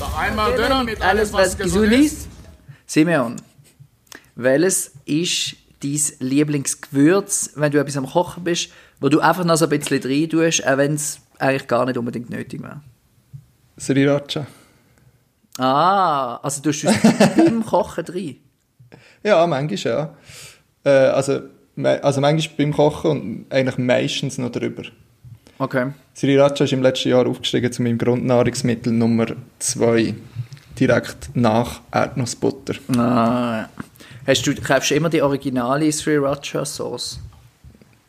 Sag einmal Döner mit alles, Alles, was was gesund ist. ist. Simeon, welches ist dein Lieblingsgewürz, wenn du etwas am Kochen bist, wo du einfach noch so ein bisschen rein tust, auch wenn es eigentlich gar nicht unbedingt nötig wäre? Sriracha. Ah, also du tust es beim Kochen rein. Ja, manchmal ja. Äh, also, also manchmal beim Kochen und eigentlich meistens noch drüber. Okay. Sriracha ist im letzten Jahr aufgestiegen zu meinem Grundnahrungsmittel Nummer 2. Direkt nach Erdnussbutter. Ah. Hast du, kaufst du immer die originale Sriracha-Sauce?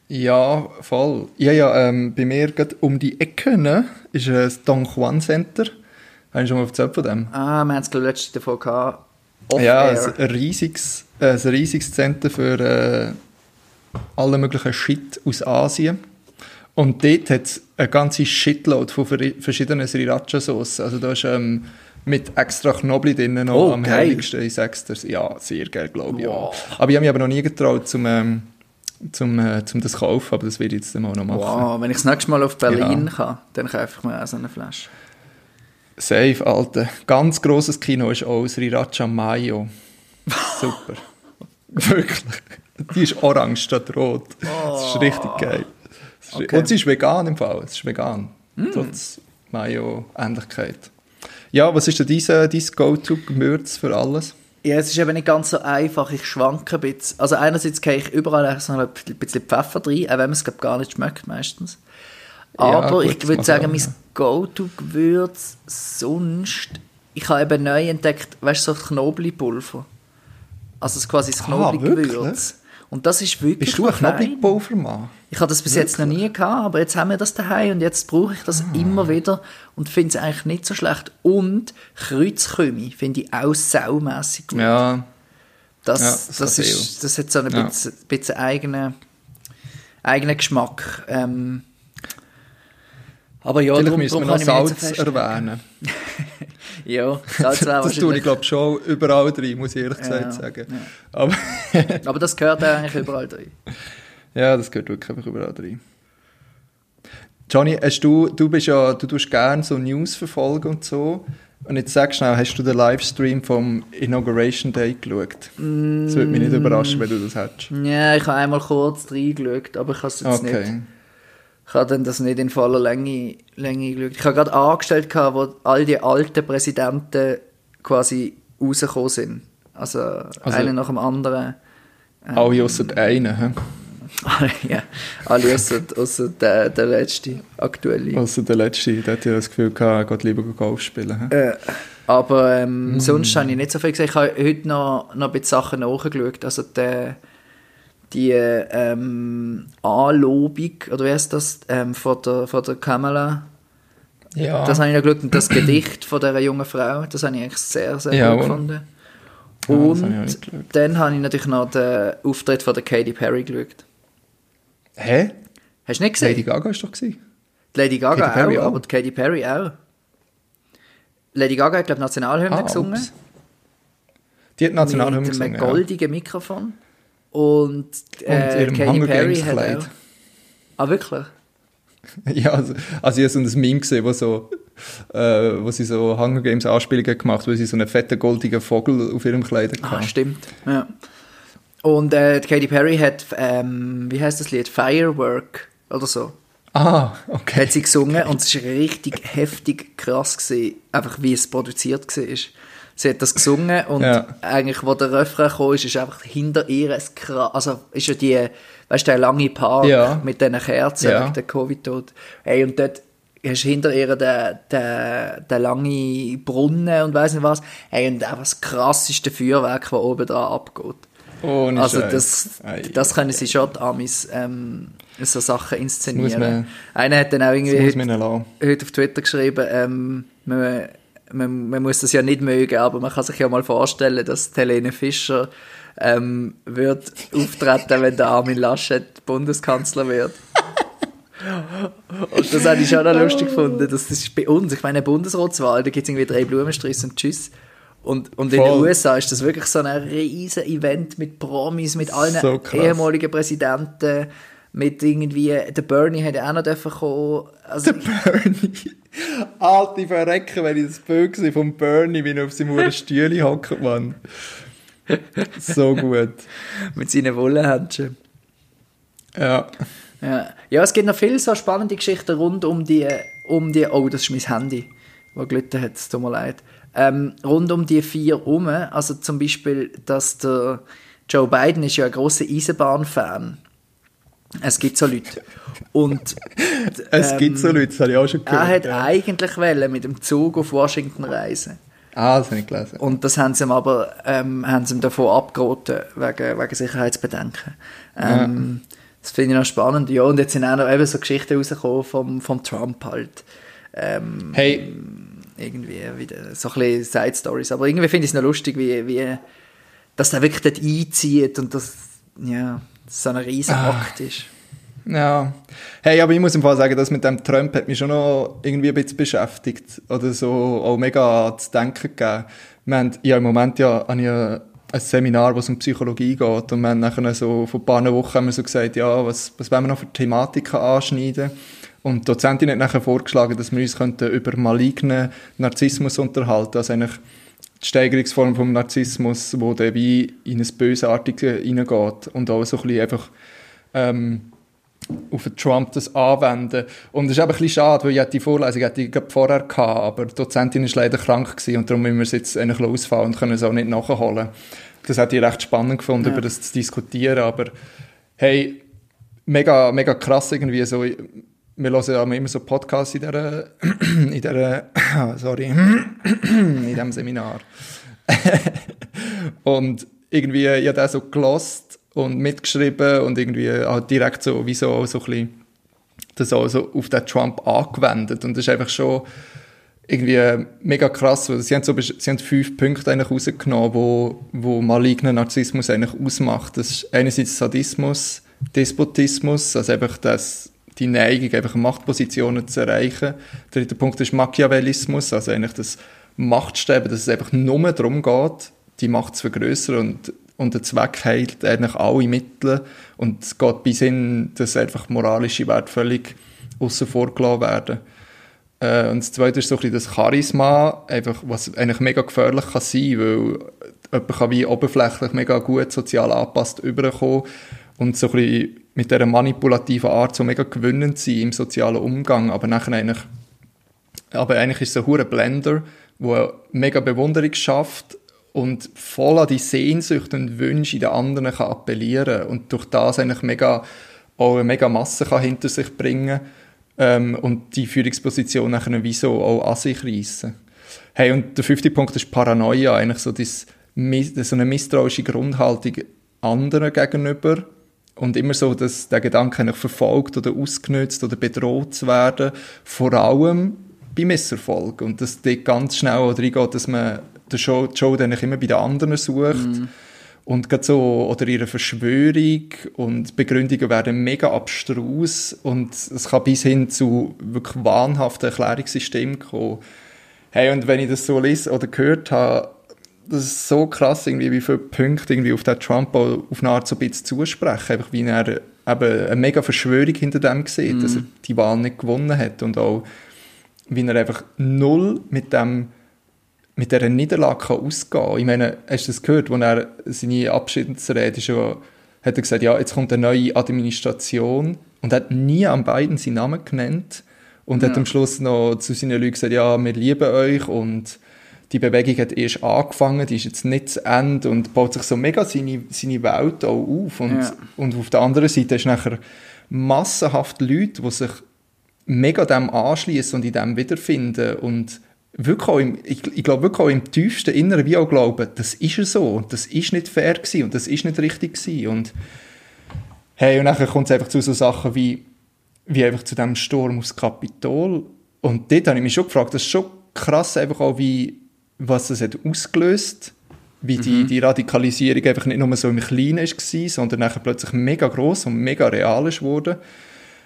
Ja, voll. Ja, ja, ähm, bei mir gerade um die Ecke ne, ist ein das Don Juan Center. Du schon mal erzählt von dem? Ah, wir haben es letztens davon gehabt. ja, ein riesiges, ein riesiges Center für äh, alle möglichen Shit aus Asien. Und dort hat es eine ganze Shitload von ver- verschiedenen Sriracha-Saucen. Also da ist ähm, mit extra Knoblauch drin noch Oh, am geil. heiligsten, ich sag's dir. Ja, sehr geil, glaube ich. Wow. Ja. Aber ich habe mich aber noch nie getraut, zum, ähm, zum, äh, zum das zu kaufen, aber das werde ich jetzt mal noch machen. Wow, wenn ich das nächste Mal auf Berlin kann, dann kaufe ich mir auch so eine Flasche. Safe, Alter. Ganz grosses Kino ist auch Sriracha Mayo. Super. Wirklich. Die ist orange statt rot. Das ist richtig geil. Okay. Und sie ist vegan im Fall. Es ist vegan. Trotz Mayo-Ähnlichkeit. Ja, was ist denn dein, dein Go-To-Gewürz für alles? Ja, es ist eben nicht ganz so einfach. Ich schwanke ein bisschen. Also einerseits gehe ich überall so ein bisschen Pfeffer rein, auch wenn man es glaub, gar nicht schmeckt meistens. Aber gut, ich würde sagen, auch, mein ja. Go-To-Gewürz sonst... Ich habe eben neu entdeckt, weißt du, so Knoblauchpulver. Also das quasi das Ah, Knoblauchgewürz. Und das ist wirklich Bist du ein. Knoblauchpulvermann? Ich habe das bis jetzt noch nie gehabt, aber jetzt haben wir das daheim und jetzt brauche ich das Ah. immer wieder und finde es eigentlich nicht so schlecht. Und Kreuzkümmel finde ich auch saumässig gut. Ja, Das, Ja, das, das ist, das hat so einen Ja. bisschen, bisschen eigenen, eigenen Geschmack. Ähm, aber ja, vielleicht darum, müssen wir noch Salz erwähnen. Ja, Salz wäre Das tue ich, glaube schon überall drin, muss ich ehrlich gesagt Ja, sagen. ja. Aber Aber das gehört eigentlich überall drin. Ja, das gehört wirklich einfach überall rein. Johnny, hast du, du bist ja, du tust gerne so News verfolgen und so. Und jetzt sag schnell, hast du den Livestream vom Inauguration Day geschaut? Das würde mich nicht überraschen, wenn du das hättest. Ja, ich habe einmal kurz reingeschaut, aber ich habe es jetzt nicht. Ich habe dann das nicht in voller Länge, Länge geschaut. Ich habe gerade angestellt, gehabt, wo all die alten Präsidenten quasi rausgekommen sind. Also, Also- einer nach dem anderen. Alle ausser einen, hä? ja, alle ausser, ausser der, der letzte, aktuelle. Ausser der Letzte, der hat ja das Gefühl gehabt, er geht lieber Golf spielen. hä? Äh, aber Mm. ähm, sonst habe ich nicht so viel gesehen. Ich habe heute noch, noch ein bisschen Sachen nachgeschaut. Also die, die ähm, Anlobung, oder wie heißt das, ähm, von, der, von der Kamala. Ja. Das habe ich noch geschaut. Und das Gedicht von dieser jungen Frau, das habe ich eigentlich sehr, sehr Ja, gut gefunden. Ja, habe Und nicht geschaut. dann habe ich natürlich noch den Auftritt von der Katy Perry geschaut. Hä? Hast du nicht gesehen? Lady Gaga ist doch gewesen. Die Lady Gaga Katy Perry auch, auch. aber Katy Perry auch. Lady Gaga hat, glaube ich, Nationalhymne Ah, gesungen. ups. Die hat Nationalhymne mit gesungen, einem ja. goldigen Mikrofon. Und, äh, ihrem Katy Hunger Perry Games hat Kleid. auch... Ah, wirklich? Ja, also, also ich habe so ein Meme gesehen, wo, so, äh, wo sie so Hunger Games Anspielungen gemacht wo sie so einen fetten goldigen Vogel auf ihrem Kleid Ah, hatten. stimmt. Ja. Und äh, Katy Perry hat, ähm, wie heißt das Lied? Firework oder so. Ah, okay. Hat sie gesungen und es war richtig heftig krass, gewesen, einfach wie es produziert war. Sie hat das gesungen und Ja. eigentlich, wo der Refrain kam, ist, ist einfach hinter ihr ein krass, also ist ja die, weißt du, der lange Park Ja. mit diesen Kerzen Ja. wegen der Covid-Tod. Hey, und dort hast du hinter ihr den, den, den langen Brunnen und weiss nicht was. Hey, und einfach das krasseste Feuerwerk, das oben dran abgeht. Ohne Also das, das können sie schon, die Amis, ähm, so Sachen inszenieren. man- Einer hat dann auch irgendwie heute, heute auf Twitter geschrieben, ähm, man, man, man muss das ja nicht mögen, aber man kann sich ja mal vorstellen, dass Helene Fischer ähm, wird auftreten, wenn der Armin Laschet Bundeskanzler wird. Und das habe ich schon noch lustig gefunden. Das ist bei uns, ich meine, Bundesratswahl, da gibt es irgendwie drei Blumensträuße und Tschüss. Und, und in den. USA ist das wirklich so ein riesen Event mit Promis, mit allen So ehemaligen Präsidenten, mit irgendwie, der Bernie ja auch noch dürfen kommen. Also, der Bernie. Alte Verrecken, wenn ich das Bild sehe von Bernie, wie er auf seinem Stühle hockt, Mann. So gut. mit seinen Wollehändchen. Ja. Ja. ja, es gibt noch viele so spannende Geschichten rund um die, um die oh, das ist mein Handy, das gelitten hat, es tut mir leid. Ähm, rund um die vier herum, also zum Beispiel, dass der Joe Biden ist ja ein großer Eisenbahnfan. Es gibt so Leute. Und, es ähm, gibt so Leute, das habe ich auch schon gehört. Er hat ja. eigentlich wollen, mit dem Zug auf Washington reisen. Ah, das habe ich gelesen. Und das haben sie ihm aber ähm, haben sie ihm davon abgeraten, wegen, wegen Sicherheitsbedenken. Ähm, ja. Das finde ich noch spannend. Ja, und jetzt sind auch noch eben so Geschichten rausgekommen vom, vom Trump halt. Ähm, hey. Irgendwie wieder so ein bisschen Side-Stories. Aber irgendwie finde ich es noch lustig, wie, wie dass der wirklich dort einzieht und das, ja, so ein riesen ah. Akt ist. Ja. Hey, aber ich muss im Fall sagen, das mit dem Trump hat mich schon noch irgendwie ein bisschen beschäftigt. Oder so auch mega zu denken gegeben. Wir haben, ja, im Moment ja, habe ich ja ein Seminar, wo es um Psychologie geht. Und wir haben nachher so, vor ein paar Wochen haben wir so gesagt, ja, was, was wollen wir noch für Thematiken anschneiden? Und die Dozentin hat nachher vorgeschlagen, dass wir uns könnten über malignen Narzissmus unterhalten. Also eigentlich die Steigerungsform vom Narzissmus, wo der wie in ein Bösartige hineingeht. Und auch so ein bisschen einfach, ähm, auf Trump das anwenden. Und es ist aber ein bisschen schade, weil ich die Vorlesung hatte ich vorher gehabt, aber die Dozentin ist leider krank gewesen und darum müssen wir es jetzt eigentlich ausfallen und können es auch nicht nachholen. Das hätte ich recht spannend gefunden, ja. über das zu diskutieren, aber hey, mega, mega krass irgendwie so, wir hören ja immer so Podcasts in dieser, in dieser, sorry, in diesem Seminar. und irgendwie, ich habe das so gelost und mitgeschrieben und irgendwie halt direkt so, wie so, so ein bisschen das auch so auf den Trump angewendet. Und das ist einfach schon irgendwie mega krass, sie haben, so, sie haben fünf Punkte eigentlich rausgenommen, wo, wo maligner Narzissmus eigentlich ausmacht. Das ist einerseits Sadismus, Despotismus, also einfach das, die Neigung, einfach Machtpositionen zu erreichen. Der dritte Punkt ist Machiavellismus, also eigentlich das Machtstreben, dass es einfach nur darum geht, die Macht zu vergrößern und und der Zweck heilt eigentlich alle Mittel und es geht bis hin, dass einfach moralische Werte völlig außen vor werden. Äh, und das Zweite ist so ein bisschen das Charisma, einfach, was eigentlich mega gefährlich kann sein, weil jemand kann wie oberflächlich mega gut sozial angepasst überkommen und so ein bisschen mit dieser manipulativen Art so mega gewinnend sein im sozialen Umgang, aber nachher eigentlich aber eigentlich ist es ein Blender, der mega Bewunderung schafft, und voll an die Sehnsucht und Wünsche den anderen kann appellieren und durch das eigentlich mega, auch eine mega Masse kann hinter sich bringen ähm, und die Führungsposition nachher wie so auch an sich reissen. Hey, und der fünfte Punkt ist Paranoia, eigentlich so, das, so eine misstrauische Grundhaltung anderen gegenüber und immer so, dass der Gedanke eigentlich verfolgt oder ausgenutzt oder bedroht zu werden, vor allem bei Misserfolg und dass dort ganz schnell reingeht, dass man Joe, Joe dann immer bei den anderen sucht. Mm. Und gerade so, oder ihre Verschwörung und Begründungen werden mega abstrus und es kann bis hin zu wirklich wahnhaften Erklärungssystemen kommen. Hey, und wenn ich das so lese oder gehört habe, das ist so krass, irgendwie, wie viele Punkte irgendwie auf den Trump auf eine Art so ein bisschen zusprechen. Einfach wie er eben eine mega Verschwörung hinter dem sieht, mm. dass er die Wahl nicht gewonnen hat und auch wie er einfach null mit dem mit dieser Niederlage kann ausgehen kann. Ich meine, hast du das gehört, als er seine Abschiedsrede schon hat er gesagt, ja, jetzt kommt eine neue Administration und hat nie an beiden seinen Namen genannt und ja. hat am Schluss noch zu seinen Leuten gesagt, ja, wir lieben euch und die Bewegung hat erst angefangen, die ist jetzt nicht zu Ende und baut sich so mega seine, seine Welt auch auf. Und, ja. und auf der anderen Seite ist nachher massenhaft Leute, die sich mega dem anschließen und in dem wiederfinden und wirklich auch im, ich, ich glaube wirklich auch im tiefsten Inneren wie auch glauben, das ist er so, das ist nicht fair gewesen und das ist nicht richtig gewesen. Und hey, und dann kommt es einfach zu so Sachen wie, wie einfach zu dem Sturm aufs Kapitol. Und dort habe ich mich schon gefragt, das ist schon krass einfach auch wie, was das hat ausgelöst wie die, mhm. die Radikalisierung einfach nicht nur so im Kleinen war, sondern nachher plötzlich mega groß und mega real ist. Also ich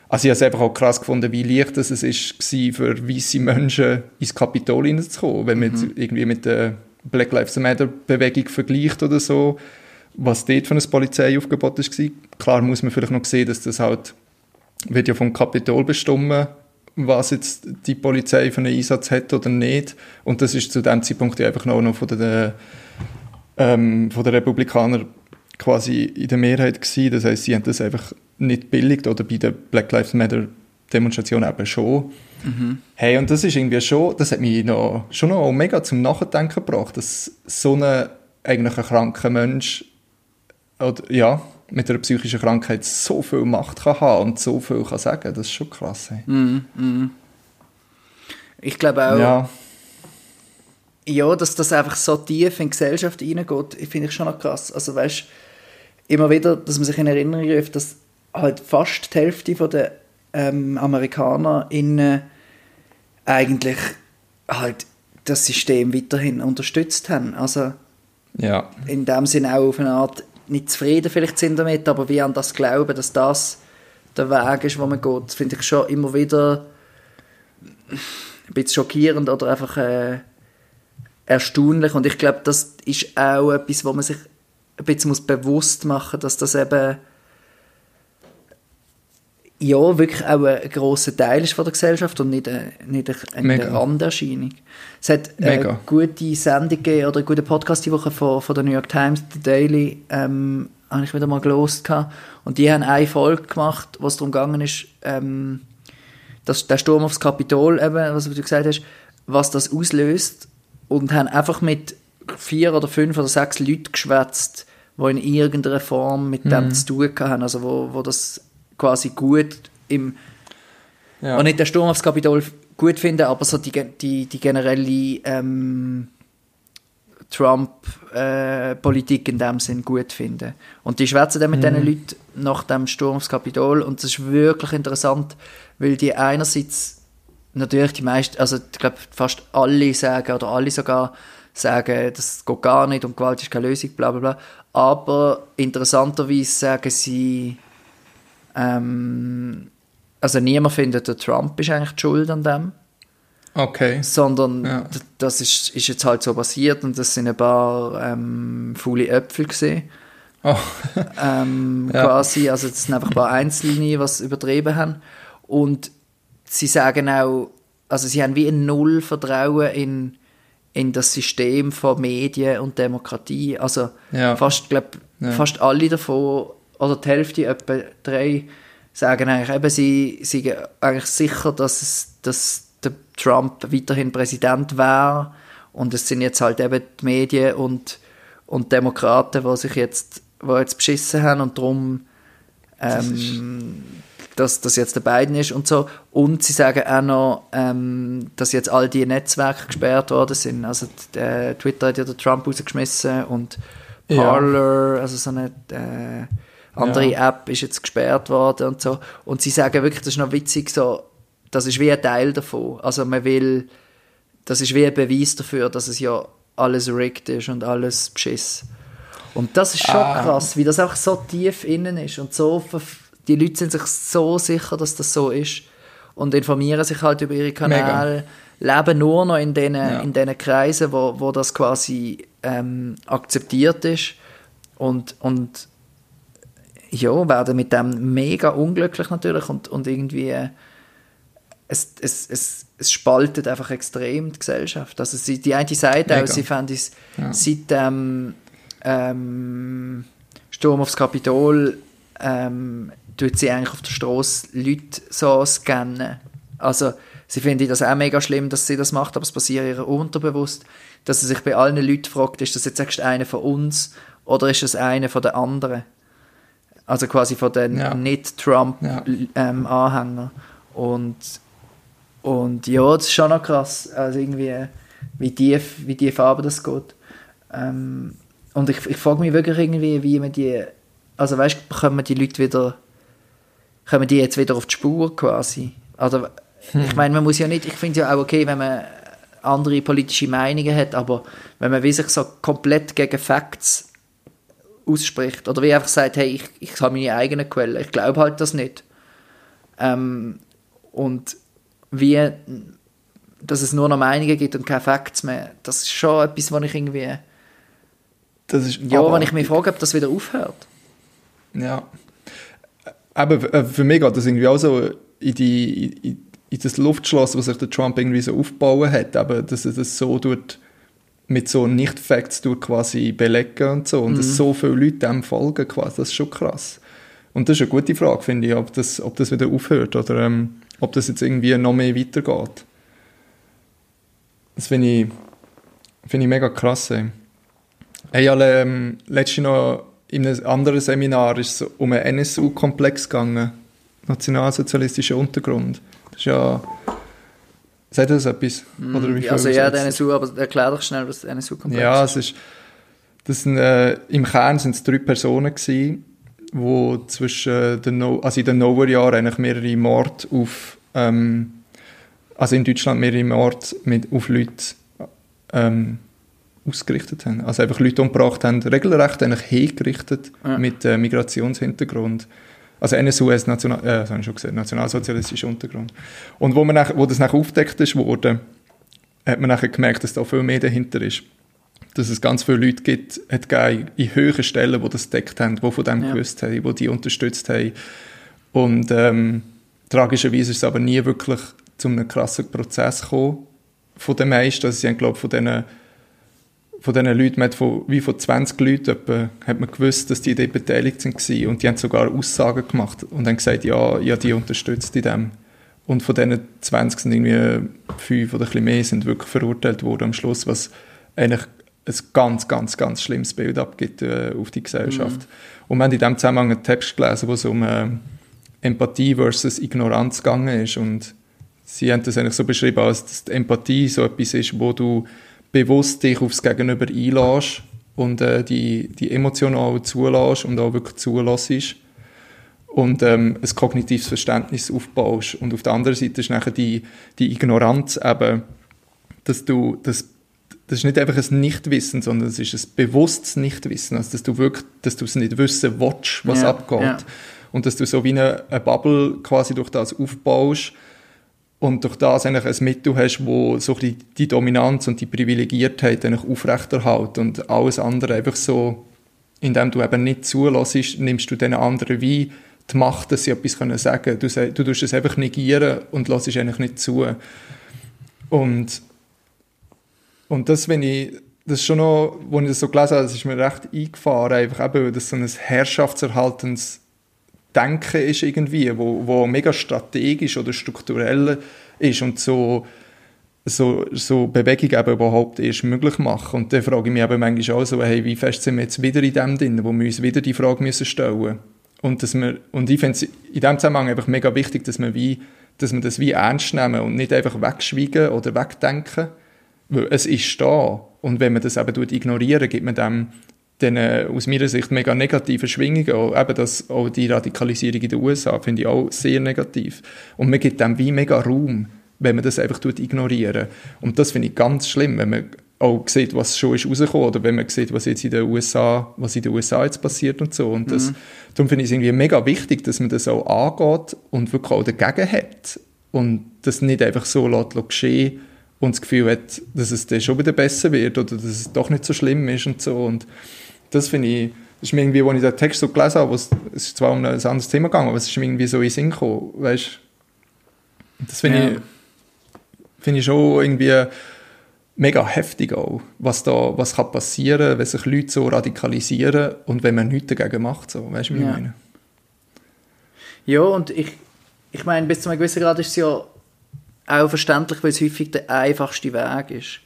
habe es einfach auch krass gefunden, wie leicht es war, für weiße Menschen ins Kapitol hineinzukommen. Wenn man mhm. irgendwie mit der Black Lives Matter Bewegung vergleicht oder so. was dort für ein Polizeiaufgebot war. Klar muss man vielleicht noch sehen, dass das halt wird ja vom Kapitol bestimmen, was jetzt die Polizei für einen Einsatz hat oder nicht. Und das ist zu dem Zeitpunkt ja einfach noch, noch von den ähm, von den Republikanern quasi in der Mehrheit gewesen. Das heißt, sie haben das einfach nicht billigt oder bei der Black Lives Matter Demonstration eben schon. Mhm. Hey, und das ist irgendwie schon, das hat mich noch, schon noch mega zum Nachdenken gebracht, dass so ein eigentlich ein kranker Mensch oder, ja, mit einer psychischen Krankheit so viel Macht kann haben und so viel kann sagen. Das ist schon krass. Hey. Mm, mm. Ich glaube auch, ja. ja, dass das einfach so tief in die Gesellschaft reingeht, finde ich schon noch krass. Also weißt immer wieder, dass man sich in Erinnerung ruft, dass halt fast die Hälfte der ähm, Amerikaner in eigentlich halt das System weiterhin unterstützt haben. Also ja. in dem Sinne auch auf eine Art nicht zufrieden vielleicht sind damit, aber wie an das glauben, dass das der Weg ist, wo man geht, finde ich schon immer wieder ein bisschen schockierend oder einfach äh, erstaunlich. Und ich glaube, das ist auch etwas, wo man sich ein bisschen bewusst machen muss, dass das eben ja, wirklich auch ein grosser Teil ist von der Gesellschaft und nicht eine, nicht eine Mega. Randerscheinung. Es hat eine gute Sendung gegeben, oder eine gute Podcast die Woche von, von der New York Times, The Daily, ähm, habe ich wieder mal gelost und die haben eine Folge gemacht, wo es darum gegangen ist, ähm, dass der Sturm aufs Kapitol, eben, was du gesagt hast, was das auslöst und haben einfach mit vier oder fünf oder sechs Leuten geschwätzt, die in irgendeiner Form mit mhm. dem zu tun haben, also wo, wo das quasi gut im ja. und nicht der Sturm aufs Kapitol gut finden, aber so die, die, die generelle ähm, Trump-Politik äh, in dem Sinn gut finden. Und die schwätzen dann mit mhm. diesen Leuten nach dem Sturm aufs Kapitol und das ist wirklich interessant, weil die einerseits natürlich die meisten, also ich glaube fast alle sagen oder alle sogar sagen, das geht gar nicht und Gewalt ist keine Lösung, bla bla bla. Aber interessanterweise sagen sie, ähm, also niemand findet, der Trump ist eigentlich die Schuld an dem. Okay. Sondern ja. das ist, ist jetzt halt so passiert und das sind ein paar ähm, faule Äpfel gesehen. Oh. ähm, ja. Quasi, also das sind einfach ein paar Einzelne, die was übertrieben haben. Und sie sagen auch, also sie haben wie ein Null Vertrauen in, in das System von Medien und Demokratie. Also ja. fast, glaub, ja. fast alle davon oder die Hälfte, etwa drei, sagen eigentlich eben, sie sind eigentlich sicher, dass, es, dass der Trump weiterhin Präsident wäre und es sind jetzt halt eben die Medien und, und Demokraten, die sich jetzt, die jetzt beschissen haben und darum ähm, dass das jetzt der Biden ist und so. Und sie sagen auch noch, ähm, dass jetzt all die Netzwerke gesperrt worden sind. Also äh, Twitter hat ja der Trump rausgeschmissen und Parler, ja. also so eine äh, andere ja. App ist jetzt gesperrt worden und so. Und sie sagen wirklich, das ist noch witzig, so, das ist wie ein Teil davon. Also man will, das ist wie ein Beweis dafür, dass es ja alles rigged ist und alles beschiss. Und das ist schon ah. krass, wie das auch so tief innen ist und so, die Leute sind sich so sicher, dass das so ist und informieren sich halt über ihre Kanäle, Mega. leben nur noch in diesen ja. in den Kreisen, wo, wo das quasi ähm, akzeptiert ist und, und ja, werden mit dem mega unglücklich natürlich und, und irgendwie äh, es, es, es, es spaltet einfach extrem die Gesellschaft. Also sie, die eine Seite auch, sie fanden es ja. seit dem ähm, Sturm aufs Kapitol ähm, tut sie eigentlich auf der Straße Leute so scannen. Also sie finden das auch mega schlimm, dass sie das macht, aber es passiert ihr unterbewusst, dass sie sich bei allen Leuten fragt, ist das jetzt einer von uns oder ist es einer von den anderen? Also quasi von den ja. Nicht-Trump-Anhängern. Ja. Ähm, und, und ja, das ist schon noch krass. Also irgendwie, wie tief, wie tief aber das geht. Ähm, und ich, ich frage mich wirklich irgendwie, wie man die, also weißt du, kommen die Leute wieder, kommen die jetzt wieder auf die Spur quasi? Also, hm. ich meine, man muss ja nicht, ich finde es ja auch okay, wenn man andere politische Meinungen hat, aber wenn man wie sich so komplett gegen Facts ausspricht. Oder wie einfach sagt, hey, ich, ich habe meine eigenen Quellen. Ich glaube halt das nicht. Ähm, und wie, dass es nur noch Meinungen gibt und keine Facts mehr, das ist schon etwas, was ich irgendwie Das ist ja, wenn ich mich frage, ob das wieder aufhört. Ja. Aber äh, für mich geht das irgendwie auch so in, die, in, in das Luftschloss, was sich der Trump irgendwie so aufgebaut hat, aber dass er das so tut, mit so Nicht-Facts quasi belegen und so und mhm. dass so viele Leute dem folgen quasi, das ist schon krass. Und das ist eine gute Frage, finde ich, ob das, ob das wieder aufhört oder ähm, ob das jetzt irgendwie noch mehr weitergeht. Das finde ich, find ich mega krass. Ey. Hey, alle, ähm, letztes noch in einem anderen Seminar ist es um einen NSU-Komplex gegangen. Nationalsozialistischer Untergrund. Das ist ja... Sagt das etwas? Mm, Oder wie also ja, der NSU, aber erklär doch schnell, was der NSU-Komplex ist. Ja, es ist... Das sind, äh, Im Kern sind es drei Personen gewesen, wo zwischen den no also in den Nullerjahren eigentlich mehrere Morde auf... Ähm, also in Deutschland mehrere Morde mit, auf Leute ähm, ausgerichtet haben. Also einfach Leute umgebracht haben, regelrecht eigentlich hingerichtet ja. mit äh, Migrationshintergrund. Also NSU ist National, äh, das habe ich schon gesagt, nationalsozialistischer Untergrund. Und wo, man nach, wo das nachher aufgedeckt ist wurde, hat man nachher gemerkt, dass da viel mehr dahinter ist. Dass es ganz viele Leute gibt, hat in höheren Stellen, die das entdeckt haben, die von dem ja. gewusst haben, die die unterstützt haben. Und ähm, tragischerweise ist es aber nie wirklich zu einem krassen Prozess gekommen von den meisten. Also sie haben, glaube ich, von diesen von diesen Leuten, man hat von, wie von 20 Leuten etwa, hat man gewusst, dass die dort beteiligt sind und die haben sogar Aussagen gemacht und haben gesagt, ja, ja, die unterstützt in dem. Und von diesen 20 sind irgendwie fünf oder ein bisschen mehr sind wirklich verurteilt worden am Schluss, was eigentlich ein ganz, ganz, ganz schlimmes Bild abgibt äh, auf die Gesellschaft. Mhm. Und wir haben in diesem Zusammenhang einen Text gelesen, wo es um äh, Empathie versus Ignoranz gegangen ist und sie haben das eigentlich so beschrieben, als dass die Empathie so etwas ist, wo du bewusst dich aufs Gegenüber einlässt und äh, die, die Emotionen auch zulässt und auch wirklich zulässt und ähm, ein kognitives Verständnis aufbaust. Und auf der anderen Seite ist nachher die, die Ignoranz eben, dass du, das, das ist nicht einfach ein Nichtwissen, sondern es ist ein bewusstes Nichtwissen, also dass du wirklich, dass du es nicht wissen willst, was ja, abgeht. Ja. Und dass du so wie eine, eine Bubble quasi durch das aufbaust, und durch das eigentlich ein Mittel hast, wo so die, die Dominanz und die Privilegiertheit aufrechterhält und alles andere einfach so, indem du eben nicht zulässt, nimmst du den anderen wie die Macht, dass sie etwas sagen können. Du, du tust es einfach negieren und lässt eigentlich nicht zu. Und, und das, wenn ich, das ist schon noch, als ich das so gelesen habe, das ist mir recht eingefahren, einfach eben, weil das so ein herrschaftserhaltendes Denken ist irgendwie, wo, wo mega strategisch oder strukturell ist und so, so, so Bewegung eben überhaupt erst möglich machen. Und dann frage ich mich eben manchmal auch so, hey, wie fest sind wir jetzt wieder in dem drin, wo wir uns wieder die Frage müssen stellen und dass wir, und ich finde es in dem Zusammenhang einfach mega wichtig, dass wir wie, dass wir das wie ernst nehmen und nicht einfach wegschweigen oder wegdenken, weil es ist da. Und wenn man das eben ignorieren, gibt man dem den äh, aus meiner Sicht mega negativen Schwingungen, auch, eben das, auch die Radikalisierung in den USA, finde ich auch sehr negativ. Und man gibt dem wie mega Raum, wenn man das einfach ignorieren Und das finde ich ganz schlimm, wenn man auch sieht, was schon ist rausgekommen oder wenn man sieht, was jetzt in den USA, was in den USA jetzt passiert und so. Und das, mhm. darum finde ich es irgendwie mega wichtig, dass man das auch angeht und wirklich auch dagegen hat und das nicht einfach so lässt, lässt geschehen und das Gefühl hat, dass es dann schon wieder besser wird oder dass es doch nicht so schlimm ist und so. Und das finde ich, das ist mir irgendwie, als ich den Text so gelesen habe, es ist zwar um ein anderes Thema gegangen, aber es ist mir irgendwie so in den Sinn gekommen, weißt Das finde ja. ich, finde ich schon irgendwie mega heftig auch, was da, was kann passieren, wenn sich Leute so radikalisieren und wenn man nichts dagegen macht, so, weißt du, wie ja. ich meine? Ja, und ich, ich meine, bis zu einem gewissen Grad ist es ja auch verständlich, weil es häufig der einfachste Weg ist.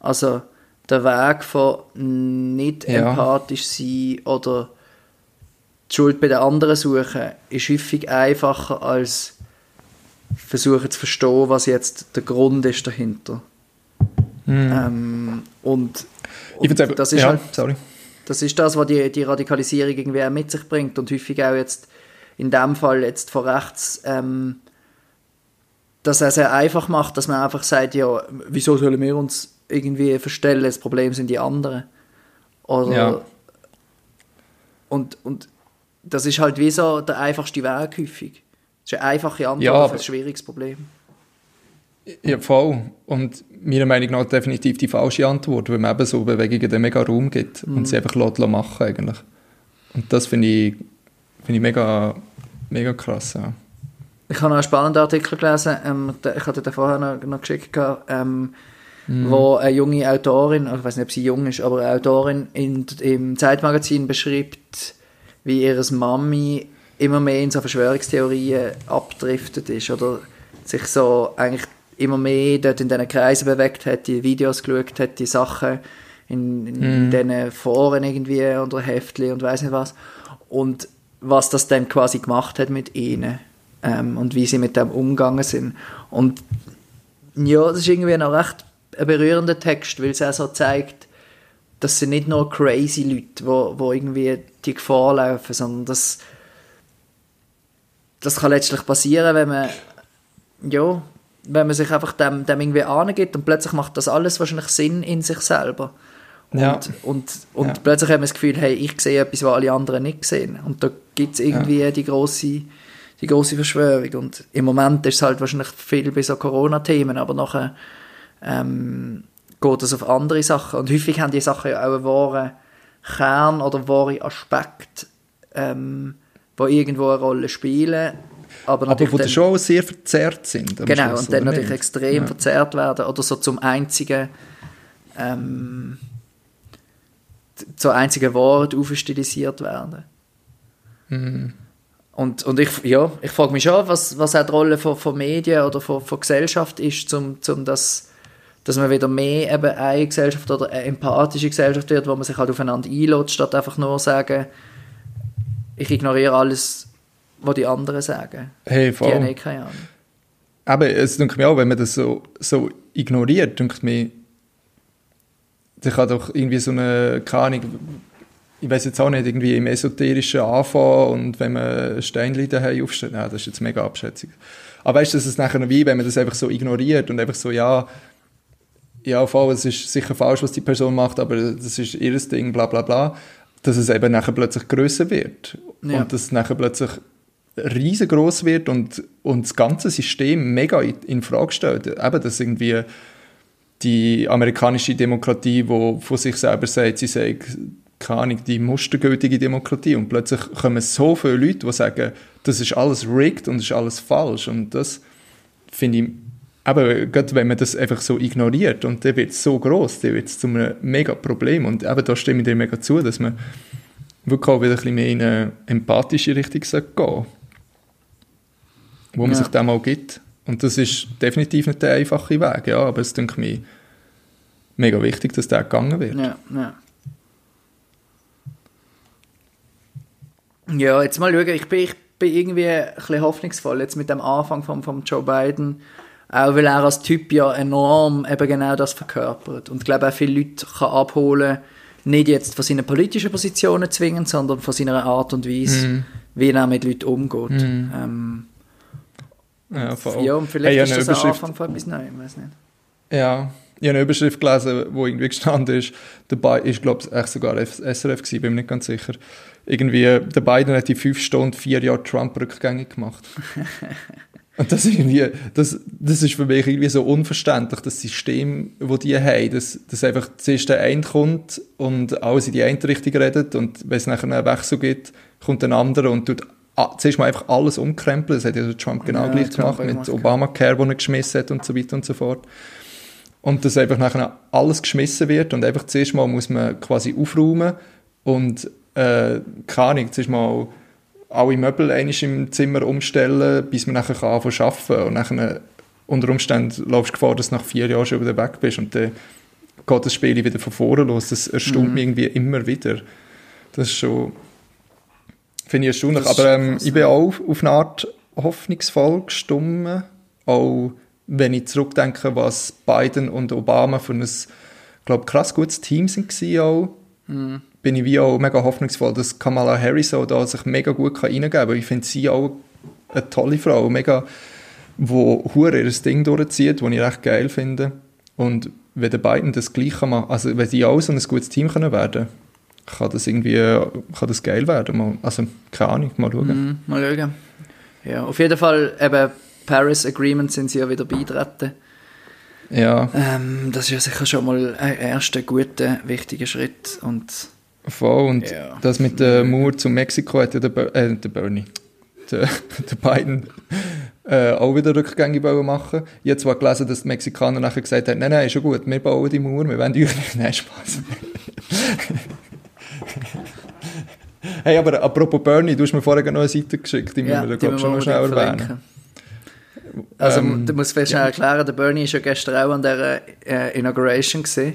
Also, der Weg von nicht ja. empathisch sein oder die Schuld bei den anderen suchen, ist häufig einfacher als versuchen zu verstehen, was jetzt der Grund ist dahinter. Mhm. Ähm, und, und eben, das ist ja, halt, sorry. das ist das, was die, die Radikalisierung irgendwie auch mit sich bringt und häufig auch jetzt in dem Fall jetzt von rechts ähm, dass er sehr einfach macht, dass man einfach sagt, ja, wieso sollen wir uns irgendwie verstellen, das Problem sind die anderen. Oder ja. und, und das ist halt wie so der einfachste Weg häufig. Das ist eine einfache Antwort ja, auf ein schwieriges Problem. Ja, voll. Und meiner Meinung nach definitiv die falsche Antwort, weil man eben so Bewegungen den mega Raum gibt mhm. und sie einfach lässt, machen eigentlich. Und das finde ich, find ich mega, mega krass, ja. Ich habe noch einen spannenden Artikel gelesen, ähm, ich hatte den vorher noch, noch geschickt, ähm, mm. wo eine junge Autorin, ich weiß nicht, ob sie jung ist, aber eine Autorin in, im Zeitmagazin beschreibt, wie ihre Mami immer mehr in so Verschwörungstheorien abdriftet ist oder sich so eigentlich immer mehr dort in diesen Kreisen bewegt hat, die Videos geschaut hat, die Sachen in, in mm. diesen Foren irgendwie unter Heftli und weiß nicht was und was das dann quasi gemacht hat mit ihnen ähm, und wie sie mit dem umgegangen sind. Und ja, das ist irgendwie noch recht ein berührender Text, weil es auch so zeigt, dass sie nicht nur crazy Leute, wo, wo irgendwie die Gefahr laufen, sondern dass das kann letztlich passieren, wenn man ja, wenn man sich einfach dem, dem irgendwie angeht und plötzlich macht das alles wahrscheinlich Sinn in sich selber. Und, ja. und, und ja. plötzlich haben wir das Gefühl, hey, ich sehe etwas, was alle anderen nicht sehen. Und da gibt es irgendwie ja. die große die große Verschwörung. Und im Moment ist es halt wahrscheinlich viel bei so Corona-Themen, aber nachher ähm, geht es auf andere Sachen. Und häufig haben die Sachen ja auch einen wahren Kern oder wahre Aspekt, ähm, wo irgendwo eine Rolle spielen. Aber, aber wo dann, schon sehr verzerrt sind. Genau, Schluss, und dann natürlich nicht? extrem ja. verzerrt werden oder so zum einzigen ähm, zur einzigen Wort aufstilisiert werden. Mhm. Und, und ich, ja, ich frage mich schon, was, was auch die Rolle von, von Medien oder von, von Gesellschaft ist, um, um das, dass man wieder mehr eben eine Gesellschaft oder eine empathische Gesellschaft wird, wo man sich halt aufeinander einlädt, statt einfach nur sagen, ich ignoriere alles, was die anderen sagen. Hey, voll. Die haben eh keine Ahnung. Aber es denke mir auch, wenn man das so, so ignoriert, denke mir, da kann doch irgendwie so eine, keine Ahnung, ich weiß jetzt auch nicht, irgendwie im Esoterischen anfangen und wenn man ein Steinchen daheim aufstellt, nein, das ist jetzt mega Abschätzung. Aber weißt du, dass es nachher wie, wenn man das einfach so ignoriert und einfach so, ja, ja, voll, es ist sicher falsch, was die Person macht, aber das ist ihr Ding, bla bla bla, dass es eben nachher plötzlich größer wird. Ja. Und dass es nachher plötzlich riesengroß wird und, und das ganze System mega in, in Frage stellt. Eben, dass irgendwie die amerikanische Demokratie, wo von sich selber sagt, sie sei keine Ahnung, die mustergültige Demokratie. Und plötzlich kommen so viele Leute, die sagen, das ist alles rigged und das ist alles falsch. Und das finde ich, aber gerade wenn man das einfach so ignoriert und dann wird es so groß, dann wird es zu einem mega Problem. Und eben da stimme ich dir mega zu, dass man wirklich auch wieder ein bisschen mehr in eine empathische Richtung gehen sollte. Wo man ja. sich dem mal gibt. Und das ist definitiv nicht der einfache Weg, ja, aber es denke mir mega wichtig, dass der gegangen wird. Ja, ja. Ja, jetzt mal schauen. Ich bin, ich bin irgendwie ein bisschen hoffnungsvoll jetzt mit dem Anfang von, von Joe Biden. Auch weil er als Typ ja enorm eben genau das verkörpert. Und ich glaube auch viele Leute kann abholen, nicht jetzt von seinen politischen Positionen zwingend, sondern von seiner Art und Weise, mm. wie er mit Leuten umgeht. Mm. Ähm, ja, voll. ja, und vielleicht hey, ist das ein Anfang von etwas Neuem, weiß nicht. Ja, ich habe eine Überschrift gelesen, wo irgendwie gestanden ist, dabei ist, glaube ich, sogar SRF gewesen, bin mir nicht ganz sicher irgendwie, der Biden hat die fünf Stunden, vier Jahre Trump rückgängig gemacht. Und das ist, irgendwie, das, das ist für mich irgendwie so unverständlich, das System, das die haben, dass, dass einfach zuerst der eine kommt und alles in die eine Richtung redet und wenn es nachher einen Wechsel gibt, kommt ein anderer und tut zuerst mal einfach alles umkrempeln. Das hat ja Trump genau ja, gleich Trump gemacht mit Obamacare, wo er geschmissen hat und so weiter und so fort. Und dass einfach nachher alles geschmissen wird und einfach zuerst mal muss man quasi aufräumen und äh, keine Ahnung, zuerst mal alle Möbel im Zimmer umstellen, bis man nachher kann anfangen arbeiten und nachher unter Umständen läufst du Gefahr, dass du nach vier Jahren schon wieder weg bist und dann geht das Spiel wieder von vorne los. Das erstaunt mhm. mich irgendwie immer wieder. Das ist schon, finde ich erstaunlich. Aber ähm, ich bin auch auf eine Art hoffnungsvoll gestimmt, auch wenn ich zurückdenke, was Biden und Obama für ein, glaube krass gutes Team sind auch. Mhm bin ich wie auch mega hoffnungsvoll, dass Kamala Harris auch da sich mega gut reingeben kann. Ich finde sie auch eine tolle Frau, mega, wo hure ihr Ding durchzieht, was ich recht geil finde. Und wenn die beiden das Gleiche machen, also wenn sie auch so ein gutes Team können werden kann das irgendwie kann das geil werden. also, keine Ahnung, mal schauen. Mm, mal schauen. Ja, auf jeden Fall, eben, Paris Agreement sind sie ja wieder beitreten. Ja, Ähm, das ist ja sicher schon mal ein erster guter, wichtiger Schritt. Und voll. Und Ja. das mit der Mauer zu Mexiko hat ja der, Ber äh, der Bernie, der, der Biden äh, auch wieder Rückgänge bauen machen. Ich habe zwar gelesen, dass die Mexikaner nachher gesagt haben, nein, nein, ist schon gut, wir bauen die Mauer, wir wollen euch nicht. Nein, Spaß. hey, aber apropos Bernie, du hast mir vorher noch eine Seite geschickt, die ja, müssen wir, glaube ich, schon noch schnell erwähnen. verlinken. Also, Ähm, du musst vielleicht schnell erklären, der Bernie war ja gestern auch an dieser äh, Inauguration gewesen.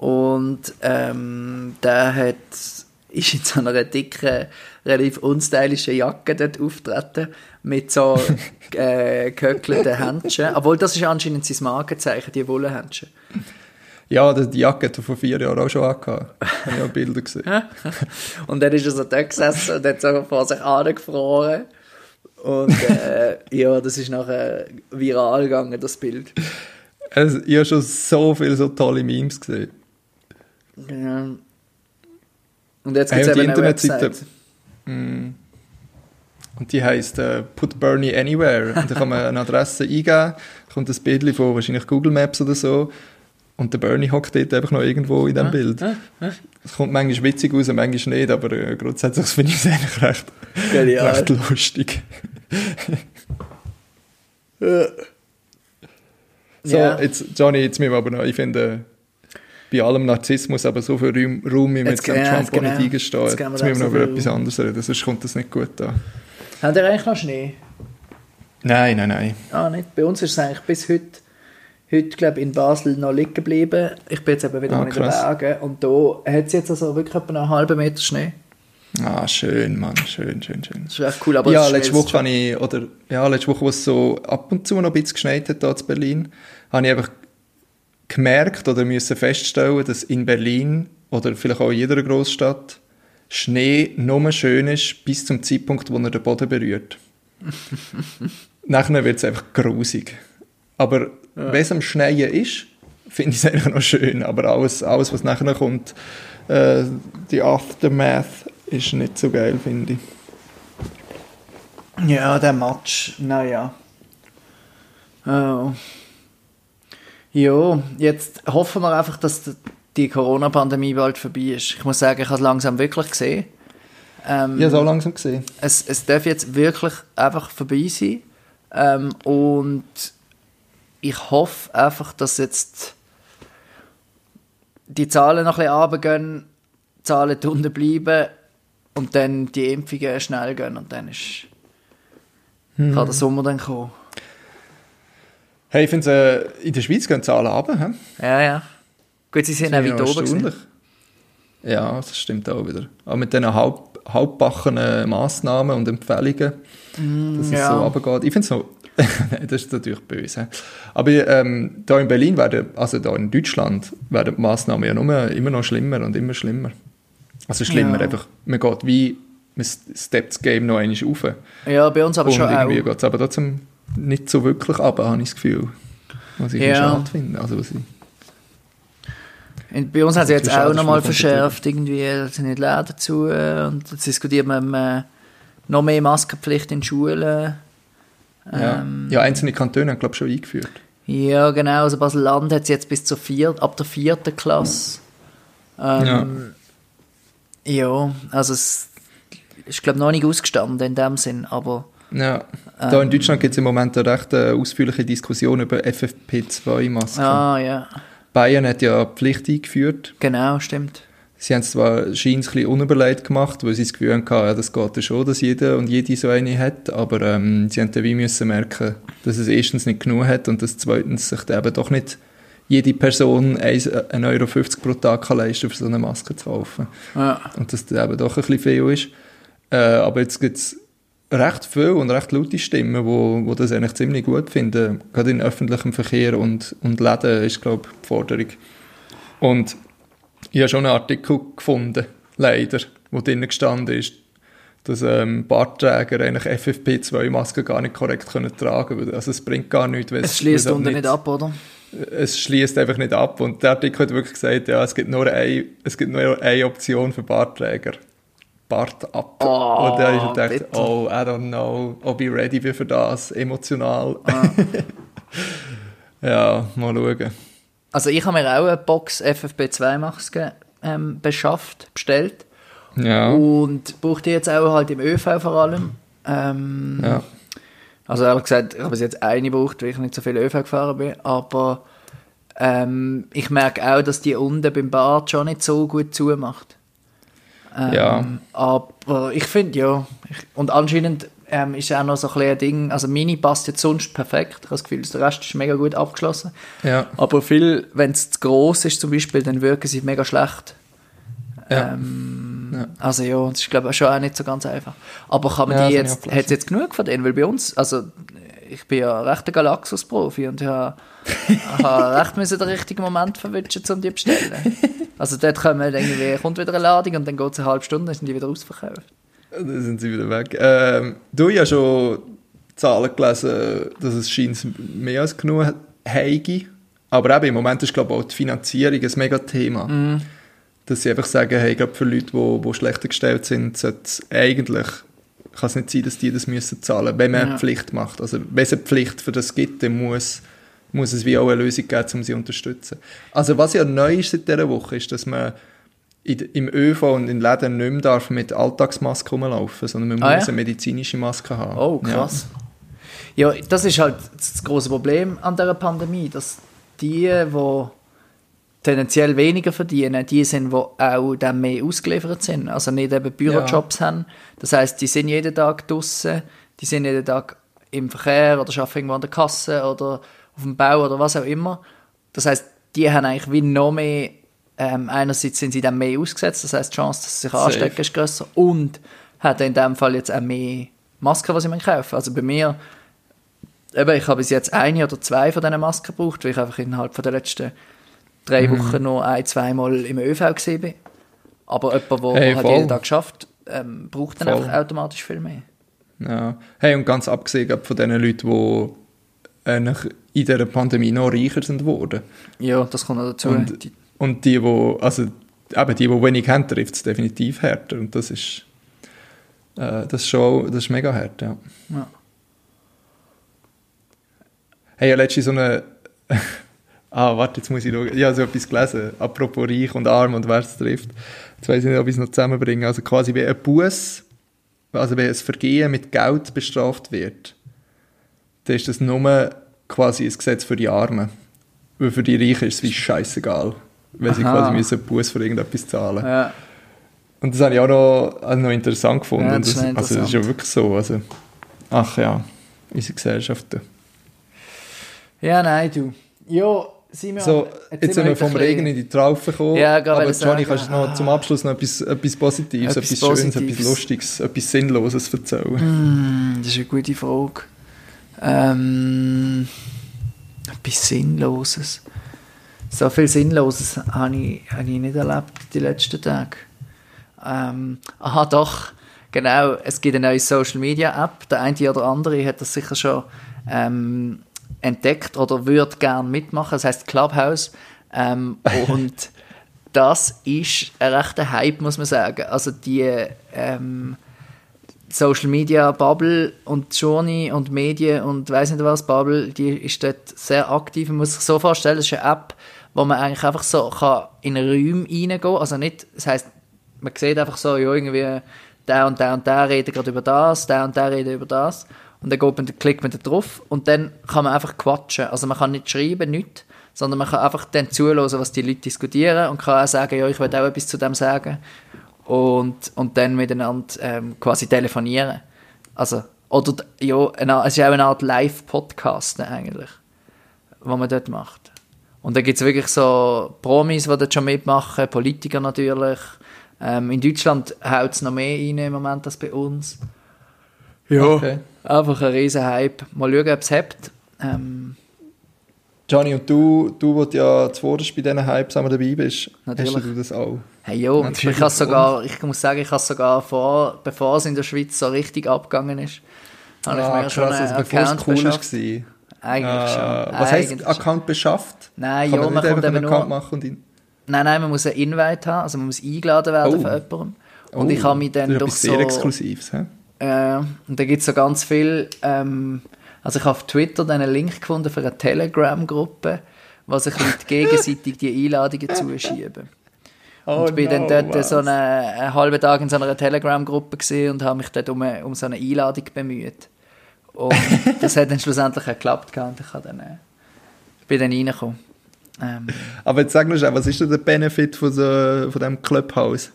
Und ähm, der hat, ist in so einer dicken, relativ unstylischen Jacke dort auftreten mit so äh, gehöckelten Händchen. Obwohl, das ist anscheinend sein Markenzeichen, die Wollhändchen. Ja, die die Jacke hat er vor vier Jahren auch schon angehabt. Habe ich auch Bilder gesehen. Und dann ist er so dort gesessen und hat so vor sich angefroren. Und äh, ja, das ist nachher viral gegangen, das Bild. Also, ich habe schon so viele so tolle Memes gesehen. Ja. Und jetzt Hey, gibt es eben eine Internetseite- Website. Und die heisst äh, Put Bernie Anywhere. Und da kann man eine Adresse eingeben, kommt ein Bild von wahrscheinlich Google Maps oder so. Und der Bernie hockt dort einfach noch irgendwo in diesem Bild. Es kommt manchmal witzig aus, und manchmal nicht, aber äh, grundsätzlich finde ich es eigentlich recht, Genial. recht lustig. So, Ja. jetzt, Johnny, jetzt müssen wir aber noch, ich finde, bei allem Narzissmus aber so viel Raum, Raum wie wir Jetzt jetzt dem genau, Trump genau. nicht eingestehen. Jetzt Jetzt, müssen wir noch so über etwas anderes reden, sonst kommt das nicht gut an. Habt ihr eigentlich noch Schnee? Nein, nein, nein. Ah, nicht. Bei uns ist es eigentlich bis heute, heute glaube in Basel noch liegen geblieben. Ich bin jetzt eben wieder Ah, mal in den. Bergen und da hat es jetzt also wirklich etwa einen halben Meter Schnee. Ah, schön, Mann, schön, schön, schön. Das ist echt cool. Aber ja, letzte Woche habe ich, oder, ja, letzte Woche, wo es so ab und zu noch ein bisschen geschneit hat hier in Berlin, habe ich einfach gemerkt oder müssen feststellen, dass in Berlin oder vielleicht auch in jeder Großstadt Schnee nur schön ist bis zum Zeitpunkt, wo er den Boden berührt. Nachher wird es einfach grusig. Aber wenn es am Schneien ist, finde ich es eigentlich noch schön. Aber alles, alles was nachher kommt, äh, die Aftermath, ist nicht so geil, finde ich. Ja, der Match, naja. Oh. Ja, jetzt hoffen wir einfach, dass die- Corona-Pandemie bald vorbei ist. Ich muss sagen, ich habe es langsam wirklich gesehen. Ähm, Ich habe es auch langsam gesehen. es, es darf jetzt wirklich einfach vorbei sein. Ähm, und ich hoffe einfach, dass jetzt die Zahlen noch ein bisschen runtergehen, die Zahlen unten bleiben und dann die Impfungen schnell gehen und dann ist, kann der Sommer dann kommen. Hey, ich finde, äh, in der Schweiz gehen die Zahlen runter. hä? Ja, ja. Gut, sie sind auch weit oben. gewesen. Ja, das stimmt auch wieder. Aber mit diesen halb, halbbackenen Massnahmen und Empfehlungen, dass es ja. so runtergeht. Ich finde es noch... Nein, das ist natürlich böse. Aber ähm, da in Berlin werden, also da in Deutschland, werden die Massnahmen ja nur, immer noch schlimmer und immer schlimmer. Also schlimmer Ja. einfach. Man geht wie, man steppt das Game noch einmal rauf. Ja, bei uns aber und schon irgendwie auch. geht es aber trotzdem nicht so wirklich runter, habe ich das Gefühl. Was ich Ja. ja. schade finde. Also, was ich, Und bei uns sie Das jetzt auch nochmal verschärft, irgendwie, es sind nicht Läden zu äh, und jetzt diskutiert man äh, noch mehr Maskenpflicht in Schulen. ja. Ähm, ja, einzelne Kantone haben, glaube ich, schon eingeführt. Ja, genau. Also Basel-Land hat es jetzt bis zur vier, ab der vierten Klasse. Ähm, ja. also es ist, glaube ich, noch nicht ausgestanden in dem Sinn, aber Ja. Da in Deutschland gibt es im Moment eine recht äh, ausführliche Diskussion über FFP2-Masken. ah, ja. Bayern hat ja eine Pflicht eingeführt. Genau, stimmt. Sie haben es zwar scheint ein bisschen unüberlegt gemacht, weil sie das Gefühl hatten, ja, das geht ja schon, dass jeder und jede so eine hat, aber ähm, sie haben dann wie müssen merken, dass es erstens nicht genug hat und dass zweitens sich dann eben doch nicht jede Person 1,50 Euro pro Tag kann leisten für so eine Maske zu kaufen. Ja. Und dass das eben doch ein bisschen viel ist. Äh, aber jetzt gibt es recht viele und recht laute Stimmen, wo, wo das eigentlich ziemlich gut finden. Gerade in öffentlichem Verkehr und, und Läden ist, glaube ich, die Forderung. Und ich habe schon einen Artikel gefunden, leider, wo drinnen gestanden ist, dass ähm, Bartträger eigentlich FFP2-Masken gar nicht korrekt können tragen können. Also es bringt gar nichts. Es schließt unten nicht ab, oder? es schließt einfach nicht ab. Und der Artikel hat wirklich gesagt, ja, es gibt nur eine, es gibt nur eine Option für Bartträger. Bart ab. Oh, und da ist er gedacht, bitte. oh, I don't know, ob ich ready bin für das, emotional. Ah. Ja, mal schauen. Also ich habe mir auch eine Box FFP2 Max ähm, beschafft, bestellt. Ja. Und brauche die jetzt auch halt im ÖV vor allem. Ähm, Ja. Also ehrlich gesagt, ich habe bis jetzt eine gebraucht, weil ich nicht so viel ÖV gefahren bin. Aber ähm, ich merke auch, dass die unten beim Bad schon nicht so gut zumacht. Ähm, Ja. Aber ich finde, ja. Ich, und anscheinend ähm, ist auch noch so ein ein Ding. Also Mini passt jetzt sonst perfekt. Ich habe das Gefühl, der Rest ist mega gut abgeschlossen. Ja. Aber viel, wenn es zu gross ist zum Beispiel, dann wirken sie mega schlecht. Ja. Ähm, Ja. Also ja, das ist glaube ich schon auch nicht so ganz einfach. Aber kann man Ja, die jetzt, hat es jetzt genug von denen? Weil bei uns, also ich bin ja recht ein Galaxus-Profi und ich habe, habe recht müssen den richtigen Moment verwünschen, um die zu bestellen. Also dort kommen irgendwie, kommt wieder eine Ladung und dann geht es eine halbe Stunde, dann sind die wieder ausverkauft. Dann sind sie wieder weg. Ähm, du hast ja schon Zahlen gelesen, dass es scheint mehr als genug heige. Aber eben im Moment ist glaube ich auch die Finanzierung ein mega Thema. Dass sie einfach sagen, hey, gerade für Leute, die, die schlechter gestellt sind, sollte es eigentlich kann es nicht sein, dass die das müssen zahlen, wenn man Ja. eine Pflicht macht. Also wenn es eine Pflicht für das gibt, dann muss, muss es wie auch eine Lösung geben, um sie zu unterstützen. Also was ja neu ist seit dieser Woche, ist, dass man in, im ÖV und in Läden nicht mehr darf mit Alltagsmaske rumlaufen, sondern man Ah, muss ja? eine medizinische Maske haben. Oh, krass. Ja. das ist halt das große Problem an der Pandemie, dass die, die tendenziell weniger verdienen, die sind, die auch dann mehr ausgeliefert sind. Also nicht eben Bürojobs haben. Das heißt, die sind jeden Tag draußen, die sind jeden Tag im Verkehr oder arbeiten irgendwo an der Kasse oder auf dem Bau oder was auch immer. Das heißt, die haben eigentlich wie noch mehr, ähm, einerseits sind sie dann mehr ausgesetzt, das heißt, die Chance, dass sie sich Safe. anstecken, ist grösser und hat in dem Fall jetzt auch mehr Masken, die sie kaufen müssen. Also bei mir, eben, ich habe bis jetzt eine oder zwei von diesen Masken gebraucht, weil ich einfach innerhalb von der letzten drei Mhm. Wochen noch ein, zweimal im ÖV gesehen bin. Aber jemand, der Hey, halt jeden Tag schafft, ähm, braucht dann Voll. einfach automatisch viel mehr. Ja. Hey, und ganz abgesehen von den Leuten, die in dieser Pandemie noch reicher sind geworden. Ja, das kommt noch dazu. Und, Die- und die, die, also eben die, die wenig haben, trifft es definitiv härter. Und das ist, äh, das ist schon, das ist mega hart, ja. Ja. Hey, ich habe letztens so eine, ah, warte, jetzt muss ich schauen, ich habe so etwas gelesen, apropos reich und arm und wer es trifft. Jetzt weiß ich nicht, ob ich es noch zusammenbringe. Also quasi wie ein Buß, also wenn ein Vergehen mit Geld bestraft wird, dann ist das nur quasi ein Gesetz für die Armen. Weil für die Reichen ist es wie scheißegal, weil sie quasi müssen einen Buß für irgendetwas zahlen. Ja. Und das habe ich auch noch, also noch interessant gefunden. Ja, das ist das, noch also das ist ja interessant. wirklich so. Also, ach ja, unsere Gesellschaft. da. ja, nein, du. Ja, Simon, So, jetzt sind wir vom Regen in die Traufe gekommen. Ja, aber Johnny, sagen, kannst du noch zum Abschluss noch etwas, etwas Positives, Etwas etwas, Schönes, Positives. etwas Lustiges, etwas Sinnloses erzählen? Hm, das ist eine gute Frage. Ähm, etwas Sinnloses. So viel Sinnloses habe ich, habe ich nicht erlebt die letzten Tage. Ähm, aha, doch. Genau, es gibt eine neue Social Media App. Der eine oder andere hat das sicher schon ähm, entdeckt oder würde gerne mitmachen. Das heißt Clubhouse. Ähm, und das ist ein rechter Hype, muss man sagen. Also die ähm, Social Media Bubble und Journey und Medien und weiß nicht was Bubble, die ist dort sehr aktiv. Man muss sich so vorstellen, es ist eine App, wo man eigentlich einfach so kann in Räume reingehen kann. Also nicht, das heißt, man sieht einfach so, ja, irgendwie der und der und der reden gerade über das, der und der reden über das. Und dann geht man, klickt man da drauf und dann kann man einfach quatschen. Also man kann nicht schreiben, nichts, sondern man kann einfach dann zuhören, was die Leute diskutieren und kann auch sagen, ja, ich will auch etwas zu dem sagen und, und dann miteinander ähm, quasi telefonieren. Also, oder, ja, eine, es ist auch eine Art Live-Podcast eigentlich, was man dort macht. Und dann gibt es wirklich so Promis, die dort schon mitmachen, Politiker natürlich. Ähm, in Deutschland haut es noch mehr rein im Moment als bei uns. Ja, Okay. Einfach ein riesen Hype. Mal schauen, ob es hebt. Ähm, Johnny, und du, du, wo ja zuvorderst bei diesen Hypes einmal dabei bist, Natürlich. hast du das auch? Hey, jo, Natürlich. ich, sogar, ich muss sagen, ich habe sogar vor, bevor es in der Schweiz so richtig abgegangen ist, habe ich mir schon einen also Account cool beschafft. war. Eigentlich Ah, schon. Was heisst Eigentlich Account beschafft? Nein, Kann ja, man man kommt einen Account nur... machen und ihn... Nein, nein, man muss einen Invite haben, also man muss eingeladen werden Oh. von jemandem. Und Oh, ich habe mich dann das ist durch so... sehr Exklusives, hä? Äh, und da gibt es so ganz viel, ähm, Also ich habe auf Twitter dann einen Link gefunden für eine Telegram-Gruppe, wo sich Leute gegenseitig die Einladungen zuschieben. Oh und bin no, dann dort was? so einen, einen halben Tag in so einer Telegram-Gruppe gesehen und habe mich dort um, eine- um so eine Einladung bemüht. Und das hat dann schlussendlich auch geklappt und ich habe dann, äh, bin dann reingekommen. Ähm, Aber jetzt sag mir schon, was ist denn der Benefit von, so, von diesem Clubhouse?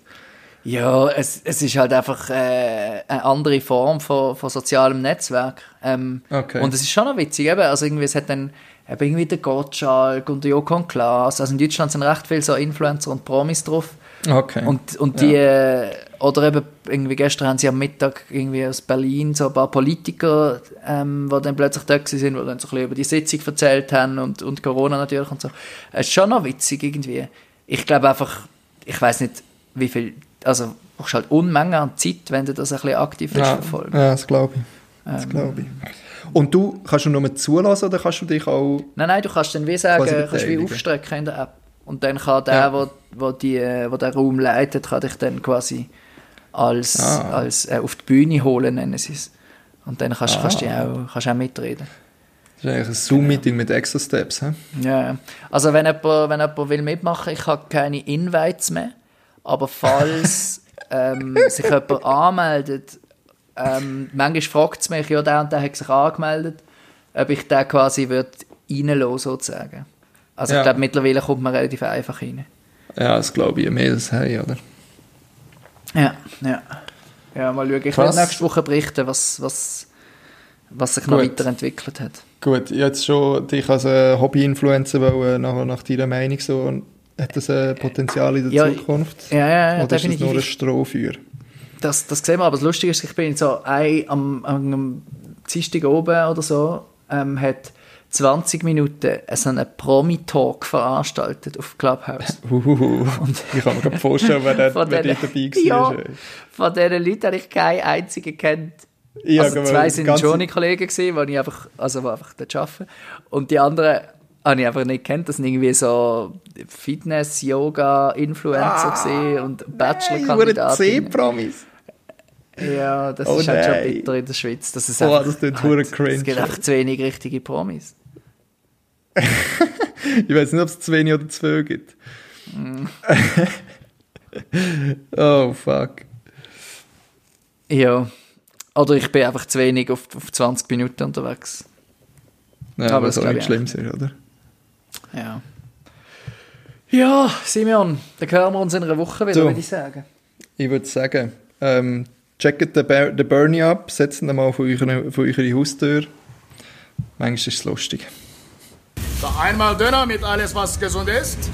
Ja, es, es ist halt einfach äh, eine andere Form von, von sozialem Netzwerk. Ähm, Okay. Und es ist schon noch witzig, eben. Also irgendwie, es hat dann eben irgendwie der Gottschalk und der Jokon Klaas. Also in Deutschland sind recht viele so Influencer und Promis drauf. Okay. Und, und die, äh, oder eben, irgendwie gestern haben sie am Mittag irgendwie aus Berlin so ein paar Politiker, ähm, die dann plötzlich da waren, die dann so ein bisschen über die Sitzung erzählt haben und, und Corona natürlich und so. Es ist schon noch witzig irgendwie. Ich glaube einfach, ich weiß nicht, wie viel, also du brauchst halt Unmengen an Zeit, wenn du das ein bisschen aktiv ja, verfolgen. ja, das glaube ich. Das Ähm, glaube ich. Und du, kannst du nur zulassen oder kannst du dich auch... Nein, nein, du kannst dann wie sagen, kannst wie aufstrecken in der App. Und dann kann der, Ja. wo, wo, die, äh, wo Raum leitet, kann dich dann quasi als, Ah. als äh, auf die Bühne holen, nennen sie es. Und dann kannst, Ah. kannst du auch, kannst auch mitreden. Das ist eigentlich ein Zoom-Meeting mit extra Steps, hä? Ja. Also wenn jemand, wenn jemand will mitmachen ich habe keine Invites mehr, aber falls ähm, sich jemand anmeldet, ähm, manchmal fragt es mich, ja, der und der hat sich angemeldet, ob ich den quasi reinlassen, sozusagen. Also Ja. ich glaube, mittlerweile kommt man relativ einfach rein. Ja, das glaube ich. Mehr das haben, oder? Ja, ja. Ja, mal schauen. Ich Krass. werde nächste Woche berichten, was, was, was sich noch Gut. weiterentwickelt hat. Gut, jetzt schon dich als äh, Hobby-Influencer nach, nach deiner Meinung so, hat das äh, Potenzial in der Ja, Zukunft? Ja, ja, ja Oder ist das nur ein Strohfeuer? Das, das sehen wir, aber das Lustige ist, ich bin so ein, am, am Dienstag oben oder so, ähm, hat 20 Minuten so einen Promi-Talk veranstaltet auf Clubhouse. Uhuhu. ich kann mir gerade vorstellen, wer, dort dabei war. Ja. ey. Von diesen Leuten habe ich keinen einzigen kennt. Ich also habe zwei sind Johnny-Kollegen gewesen, die ich einfach, also die einfach dort arbeiten. Und die anderen habe ich einfach nicht kennt. Das sind irgendwie so Fitness-Yoga-Influencer gewesen und Bachelor-Kandidaten. C-Promis. Ja, das Oh ist halt schon nein. bitter in der Schweiz. Das ist Boah, einfach, das klingt halt, cringe. Es gibt einfach zu wenig richtige Promis. Ich weiß nicht, ob es zu wenig oder zu viel gibt. Mm. oh, fuck. Ja. Oder ich bin einfach zu wenig auf, auf 20 Minuten unterwegs. Ja, Aber was auch nicht ich schlimm ist, oder? Ja. Ja, Simeon, dann hören wir uns in einer Woche wieder, Du. würde ich sagen. Ich würde sagen, ähm, checkt den, Ber den Bernie ab, setzt ihn mal vor eure, vor eure Haustür. Manchmal ist es lustig. So einmal Döner mit alles, was gesund ist.